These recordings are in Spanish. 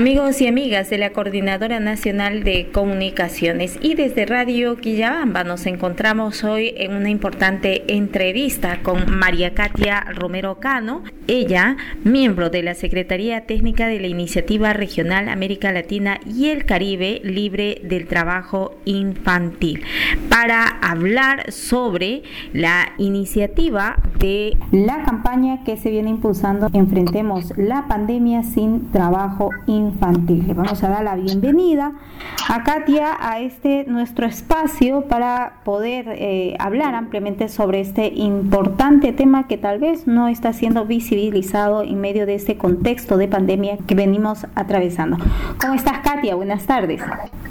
Amigos y amigas de la Coordinadora Nacional de Comunicaciones y desde Radio Quillabamba nos encontramos hoy en una importante entrevista con María Katia Romero Cano, ella miembro de la Secretaría Técnica de la Iniciativa Regional América Latina y el Caribe Libre del Trabajo Infantil, para hablar sobre la iniciativa de la campaña que se viene impulsando Enfrentemos la pandemia sin trabajo infantil infantil. Le vamos a dar la bienvenida a Katia a este nuestro espacio para poder eh, hablar ampliamente sobre este importante tema que tal vez no está siendo visibilizado en medio de este contexto de pandemia que venimos atravesando. ¿Cómo estás, Katia? Buenas tardes.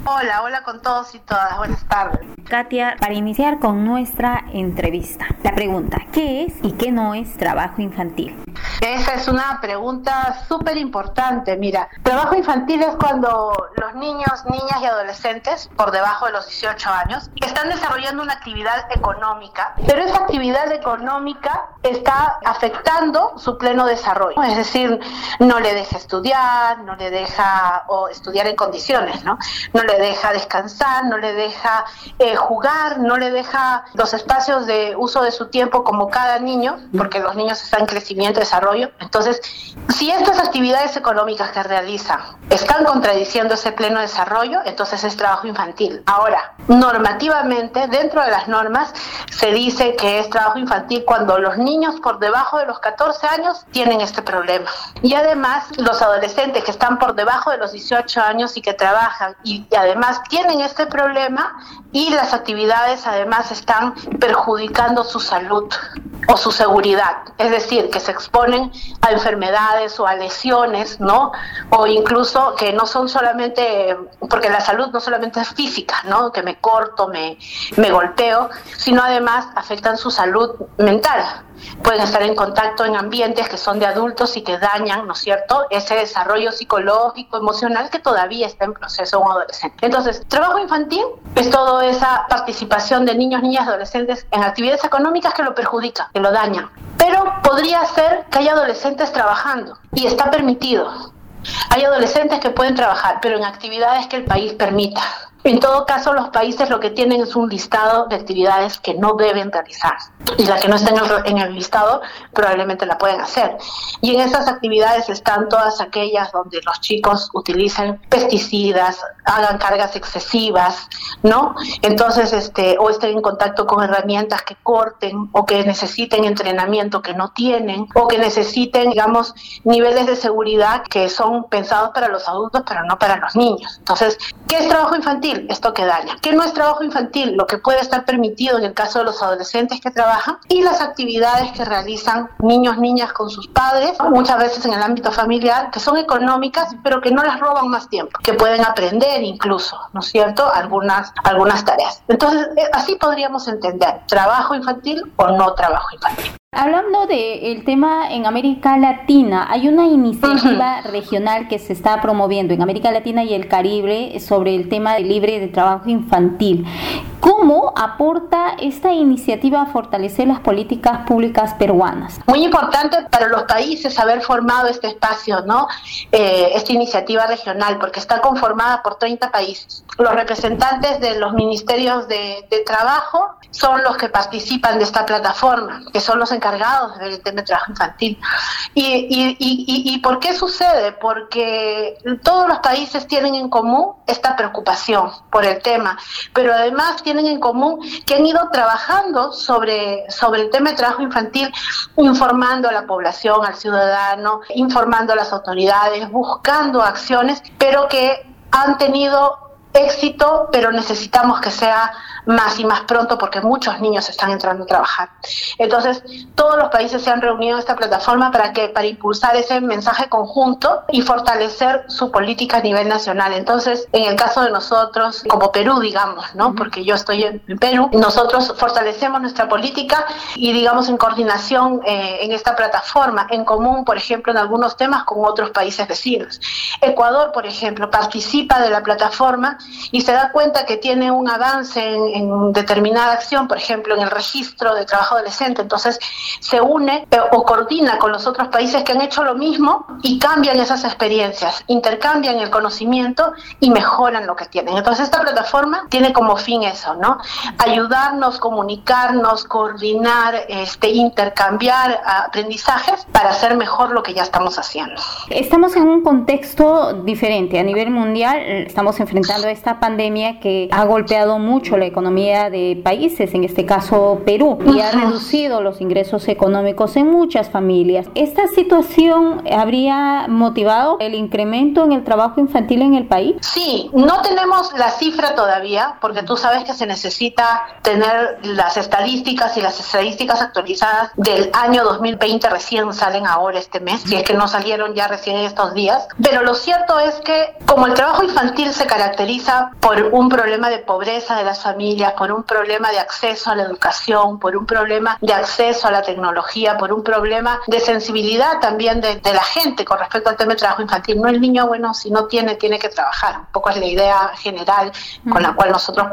Hola, hola con todos y todas. Buenas tardes. Katia, para iniciar con nuestra entrevista, la pregunta, ¿qué es y qué no es trabajo infantil? Esa es una pregunta súper importante. Mira, trabajo infantil es cuando los niños, niñas y adolescentes por debajo de los 18 años están desarrollando una actividad económica, pero esa actividad económica está afectando su pleno desarrollo. Es decir, no le deja estudiar, no le deja o estudiar en condiciones, ¿no? No le deja descansar, no le deja eh, jugar, no le deja los espacios de uso de su tiempo como cada niño, porque los niños están en crecimiento desarrollo entonces, si estas actividades económicas que realiza están contradiciendo ese pleno desarrollo, entonces es trabajo infantil. Ahora, normativamente, dentro de las normas, se dice que es trabajo infantil cuando los niños por debajo de los 14 años tienen este problema. Y además, los adolescentes que están por debajo de los 18 años y que trabajan y, además tienen este problema y las actividades además están perjudicando su salud o su seguridad, es decir, que se exponen a enfermedades o a lesiones, ¿no? O incluso que no son solamente, porque la salud no solamente es física, ¿no? Que me corto, me, me golpeo, sino además afectan su salud mental. Pueden estar en contacto en ambientes que son de adultos y que dañan, ¿no es cierto?, ese desarrollo psicológico, emocional que todavía está en proceso un adolescente. Entonces, trabajo infantil es toda esa participación de niños, niñas, adolescentes en actividades económicas que lo perjudican, que lo dañan. Pero podría ser que haya adolescentes trabajando y está permitido. Hay adolescentes que pueden trabajar, pero en actividades que el país permita. En todo caso, los países lo que tienen es un listado de actividades que no deben realizar. Y las que no estén en el listado probablemente la pueden hacer. Y en esas actividades están todas aquellas donde los chicos utilicen pesticidas, hagan cargas excesivas, ¿no? Entonces, este, o estén en contacto con herramientas que corten o que necesiten entrenamiento que no tienen o que necesiten, digamos, niveles de seguridad que son pensados para los adultos pero no para los niños. Entonces, ¿qué es trabajo infantil? Esto que daña. ¿Qué no es trabajo infantil? Lo que puede estar permitido en el caso de los adolescentes que trabajan y las actividades que realizan niños, niñas con sus padres, muchas veces en el ámbito familiar, que son económicas, pero que no les roban más tiempo, que pueden aprender incluso, ¿no es cierto?, algunas, algunas tareas. Entonces, eh, así podríamos entender trabajo infantil o no trabajo infantil. Hablando del tema en América Latina, hay una iniciativa regional que se está promoviendo en América Latina y el Caribe sobre el tema de libre de trabajo infantil. ¿Cómo aporta esta iniciativa a fortalecer las políticas públicas peruanas? Muy importante para los países haber formado este espacio, ¿no? Eh, esta iniciativa regional, porque está conformada por 30 países. Los representantes de los ministerios de, de trabajo son los que participan de esta plataforma, que son los encargados del tema de trabajo infantil. Y, y, y, ¿Y por qué sucede? Porque todos los países tienen en común esta preocupación por el tema, pero además tienen en común que han ido trabajando sobre, sobre el tema de trabajo infantil, informando a la población, al ciudadano, informando a las autoridades, buscando acciones, pero que han tenido éxito, pero necesitamos que sea más y más pronto porque muchos niños están entrando a trabajar. Entonces, todos los países se han reunido en esta plataforma para que para impulsar ese mensaje conjunto y fortalecer su política a nivel nacional. Entonces, en el caso de nosotros, como Perú, digamos, ¿no? Porque yo estoy en Perú, nosotros fortalecemos nuestra política y digamos en coordinación eh, en esta plataforma, en común, por ejemplo, en algunos temas con otros países vecinos. Ecuador, por ejemplo, participa de la plataforma y se da cuenta que tiene un avance en, determinada acción, por ejemplo, en el registro de trabajo adolescente, entonces se une o coordina con los otros países que han hecho lo mismo y cambian esas experiencias, intercambian el conocimiento y mejoran lo que tienen. Entonces esta plataforma tiene como fin eso, ¿no? Ayudarnos, comunicarnos, coordinar, este, intercambiar aprendizajes para hacer mejor lo que ya estamos haciendo. Estamos en un contexto diferente. A nivel mundial estamos enfrentando esta pandemia que ha golpeado mucho la economía de países, en este caso Perú, y ha reducido los ingresos económicos en muchas familias. ¿Esta situación habría motivado el incremento en el trabajo infantil en el país? Sí, no tenemos la cifra todavía, porque tú sabes que se necesita tener las estadísticas y las estadísticas actualizadas del año 2020 recién salen ahora este mes, si es que no salieron ya recién estos días. Pero lo cierto es que como el trabajo infantil se caracteriza por un problema de pobreza de las familias, por un problema de acceso a la educación, por un problema de acceso a la tecnología, por un problema de sensibilidad también de, la gente con respecto al tema del trabajo infantil. No el niño, bueno, si no tiene, tiene que trabajar. Un poco es la idea general con la cual nosotros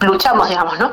luchamos, digamos, ¿no?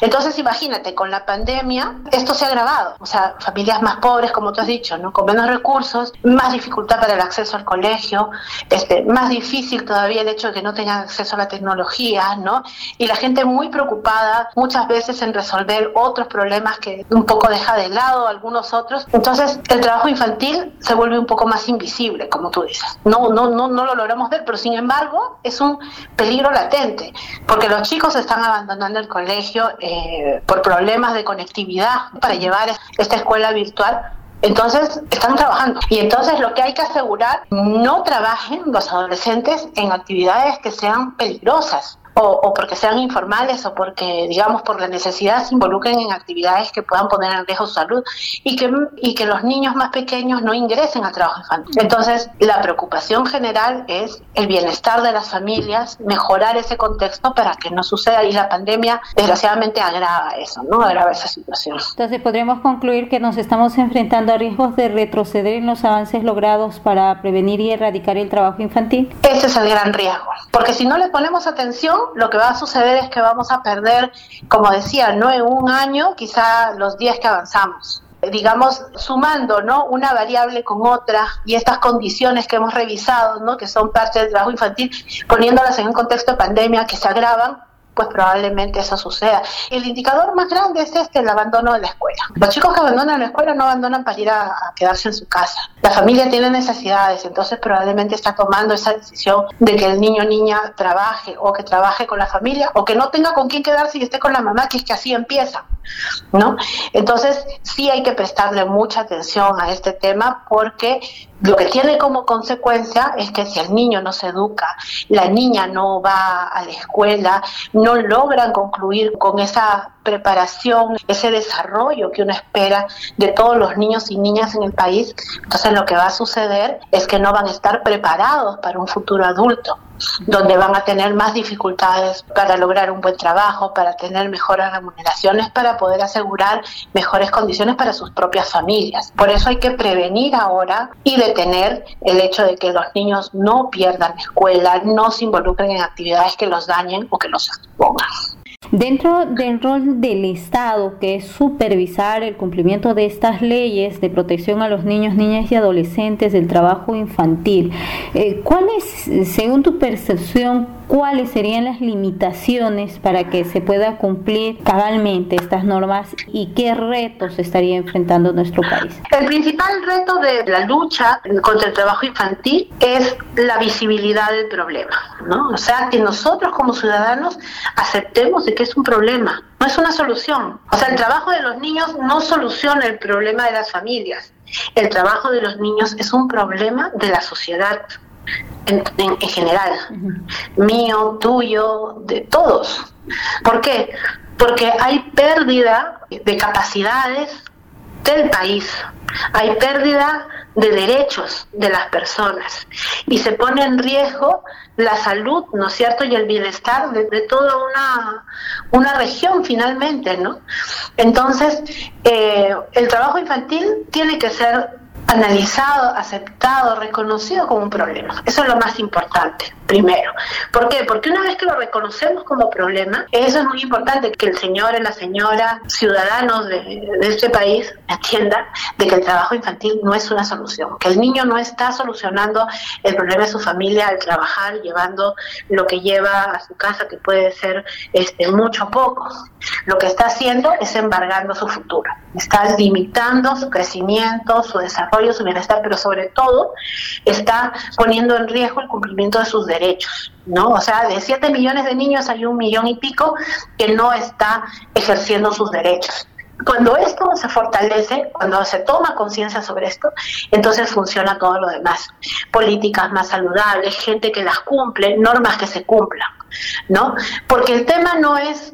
Entonces, imagínate, con la pandemia esto se ha agravado. O sea, familias más pobres, como tú has dicho, ¿no? Con menos recursos, más dificultad para el acceso al colegio, este, más difícil todavía el hecho de que no tengan acceso a la tecnología, ¿no? Y la gente muy preocupada muchas veces en resolver otros problemas que un poco deja de lado algunos otros. Entonces, el trabajo infantil se vuelve un poco más invisible, como tú dices. No, no, no, no lo logramos ver, pero sin embargo es un peligro latente, porque los chicos están abandonando el colegio eh, por problemas de conectividad para llevar esta escuela virtual entonces, están trabajando. Y entonces lo que hay que asegurar, no trabajen los adolescentes en actividades que sean peligrosas o, porque sean informales o porque, digamos, por la necesidad se involucren en actividades que puedan poner en riesgo su salud y que, y que los niños más pequeños no ingresen al trabajo infantil. Entonces, la preocupación general es el bienestar de las familias, mejorar ese contexto para que no suceda y la pandemia desgraciadamente agrava eso, ¿no? Agrava esa situación. Entonces, podríamos concluir que nos estamos enfrentando a riesgos de retroceder en los avances logrados para prevenir y erradicar el trabajo infantil. Ese es el gran riesgo, porque si no le ponemos atención, lo que va a suceder es que vamos a perder, como decía, no en un año, quizá los días que avanzamos digamos, sumando ¿no? una variable con otra y estas condiciones que hemos revisado, ¿no? que son parte del trabajo infantil, poniéndolas en un contexto de pandemia que se agravan, pues probablemente eso suceda. El indicador más grande es este, el abandono de la escuela. Los chicos que abandonan la escuela no abandonan para ir a, quedarse en su casa. La familia tiene necesidades, entonces probablemente está tomando esa decisión de que el niño o niña trabaje o que trabaje con la familia o que no tenga con quién quedarse y esté con la mamá, que es que así empieza. ¿No? Entonces, sí hay que prestarle mucha atención a este tema porque lo que tiene como consecuencia es que si el niño no se educa, la niña no va a la escuela, no logran concluir con esa preparación, ese desarrollo que uno espera de todos los niños y niñas en el país, entonces lo que va a suceder es que no van a estar preparados para un futuro adulto donde van a tener más dificultades para lograr un buen trabajo, para tener mejores remuneraciones, para poder asegurar mejores condiciones para sus propias familias. Por eso hay que prevenir ahora y detener el hecho de que los niños no pierdan la escuela, no se involucren en actividades que los dañen o que los expongan. Dentro del rol del Estado, que es supervisar el cumplimiento de estas leyes de protección a los niños, niñas y adolescentes del trabajo infantil, eh, ¿cuál es, según tu percepción, cuáles serían las limitaciones para que se pueda cumplir cabalmente estas normas y qué retos estaría enfrentando nuestro país? El principal reto de la lucha contra el trabajo infantil es la visibilidad del problema, ¿no? O sea, que nosotros como ciudadanos aceptemos que es un problema, no es una solución. O sea, el trabajo de los niños no soluciona el problema de las familias. El trabajo de los niños es un problema de la sociedad en, general, mío, tuyo, de todos. ¿Por qué? Porque hay pérdida de capacidades del país, hay pérdida de derechos de las personas y se pone en riesgo la salud, ¿no es cierto?, y el bienestar de, toda una, una región finalmente, ¿no? Entonces, eh, el trabajo infantil tiene que ser analizado, aceptado, reconocido como un problema. Eso es lo más importante, primero. ¿Por qué? Porque una vez que lo reconocemos como problema, eso es muy importante que el señor y la señora, ciudadanos de, este país, entienda de que el trabajo infantil no es una solución, que el niño no está solucionando el problema de su familia al trabajar, llevando lo que lleva a su casa, que puede ser este, mucho o poco. Lo que está haciendo es embargando su futuro, está limitando su crecimiento, su desarrollo, su bienestar, pero sobre todo está poniendo en riesgo el cumplimiento de sus derechos. ¿no? O sea, de 7 millones de niños hay un millón y pico que no está ejerciendo sus derechos. Cuando esto se fortalece, cuando se toma conciencia sobre esto, entonces funciona todo lo demás. Políticas más saludables, gente que las cumple, normas que se cumplan, ¿no? Porque el tema no es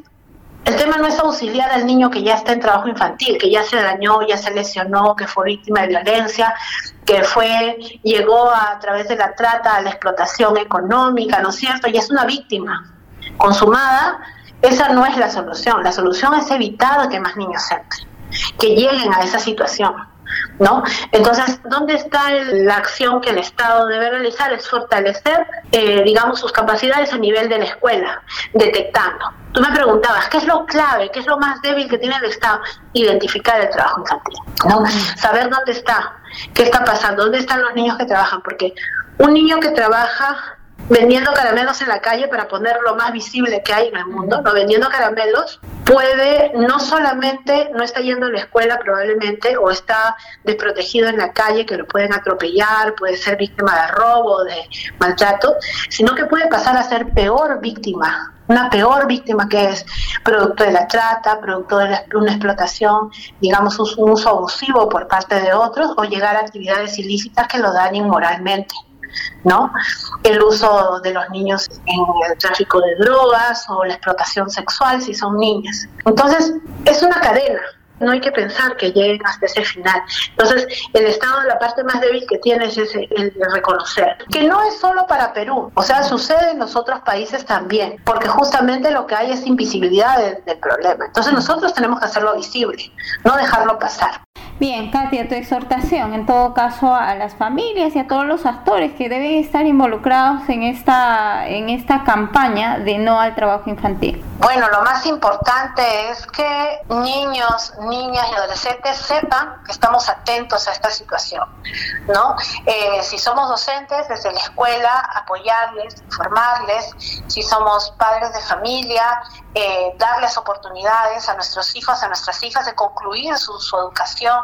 el tema no es auxiliar al niño que ya está en trabajo infantil, que ya se dañó, ya se lesionó, que fue víctima de violencia, que fue llegó a, a través de la trata a la explotación económica, ¿no es cierto? Y es una víctima consumada esa no es la solución. La solución es evitar que más niños entren, que lleguen a esa situación. ¿No? Entonces, ¿dónde está la acción que el Estado debe realizar? Es fortalecer, eh, digamos, sus capacidades a nivel de la escuela, detectando. Tú me preguntabas, ¿qué es lo clave, qué es lo más débil que tiene el Estado? Identificar el trabajo infantil, ¿no? Saber dónde está, qué está pasando, dónde están los niños que trabajan, porque un niño que trabaja vendiendo caramelos en la calle para poner lo más visible que hay en el mundo, ¿no? vendiendo caramelos, puede no solamente no está yendo a la escuela probablemente o está desprotegido en la calle que lo pueden atropellar, puede ser víctima de robo, de maltrato, sino que puede pasar a ser peor víctima una peor víctima que es producto de la trata, producto de una explotación, digamos, un uso abusivo por parte de otros o llegar a actividades ilícitas que lo dañen moralmente. ¿No? El uso de los niños en el tráfico de drogas o la explotación sexual si son niñas. Entonces, es una cadena, no hay que pensar que lleguen hasta ese final. Entonces, el Estado, la parte más débil que tiene es el de reconocer, que no es solo para Perú, o sea, sucede en los otros países también, porque justamente lo que hay es invisibilidad del problema. Entonces, nosotros tenemos que hacerlo visible, no dejarlo pasar. Bien, Katia, tu exhortación en todo caso a las familias y a todos los actores que deben estar involucrados en esta, en esta campaña de no al trabajo infantil. Bueno, lo más importante es que niños, niñas y adolescentes sepan que estamos atentos a esta situación, ¿no? Eh, si somos docentes desde la escuela, apoyarles, informarles, si somos padres de familia, eh, darles oportunidades a nuestros hijos, a nuestras hijas de concluir su, su educación,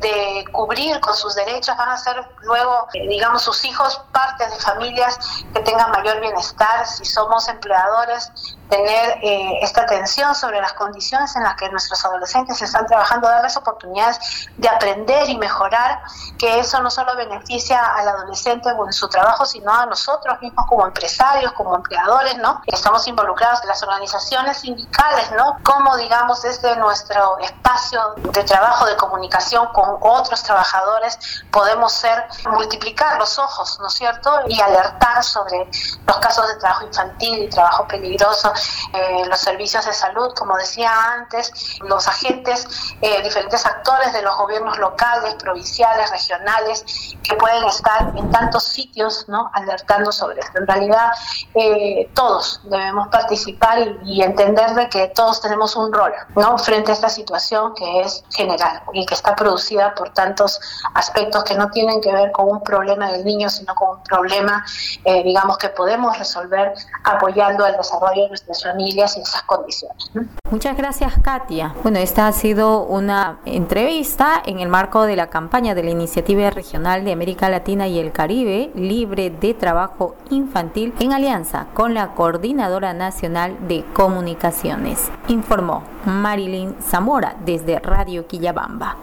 de cubrir con sus derechos, van a ser luego, eh, digamos, sus hijos parte de familias que tengan mayor bienestar. Si somos empleadores, tener eh, esta atención sobre las condiciones en las que nuestros adolescentes están trabajando, darles oportunidades de aprender y mejorar, que eso no solo beneficia al adolescente en su trabajo, sino a nosotros mismos como empresarios, como empleadores, ¿no? Estamos involucrados en las organizaciones sindicales, ¿no? Como, digamos, desde nuestro espacio de trabajo, de comunicación con otros trabajadores, podemos ser, multiplicar los ojos, ¿no es cierto? Y alertar sobre los casos de trabajo infantil y trabajo peligroso eh, los servicios de salud, como decía antes, los agentes, eh, diferentes actores de los gobiernos locales, provinciales, regionales, que pueden estar en tantos sitios, ¿no? Alertando sobre esto. En realidad, eh, todos debemos participar y, entender de que todos tenemos un rol, ¿no? Frente a esta situación que es general y que está producida por tantos aspectos que no tienen que ver con un problema del niño, sino con un problema, digamos, que podemos resolver apoyando el desarrollo de nuestra familias en esas condiciones. Muchas gracias, Katia. Bueno, esta ha sido una entrevista en el marco de la campaña de la Iniciativa Regional de América Latina y el Caribe Libre de Trabajo Infantil en alianza con la Coordinadora Nacional de Comunicaciones. Informó Marilyn Zamora desde Radio Quillabamba.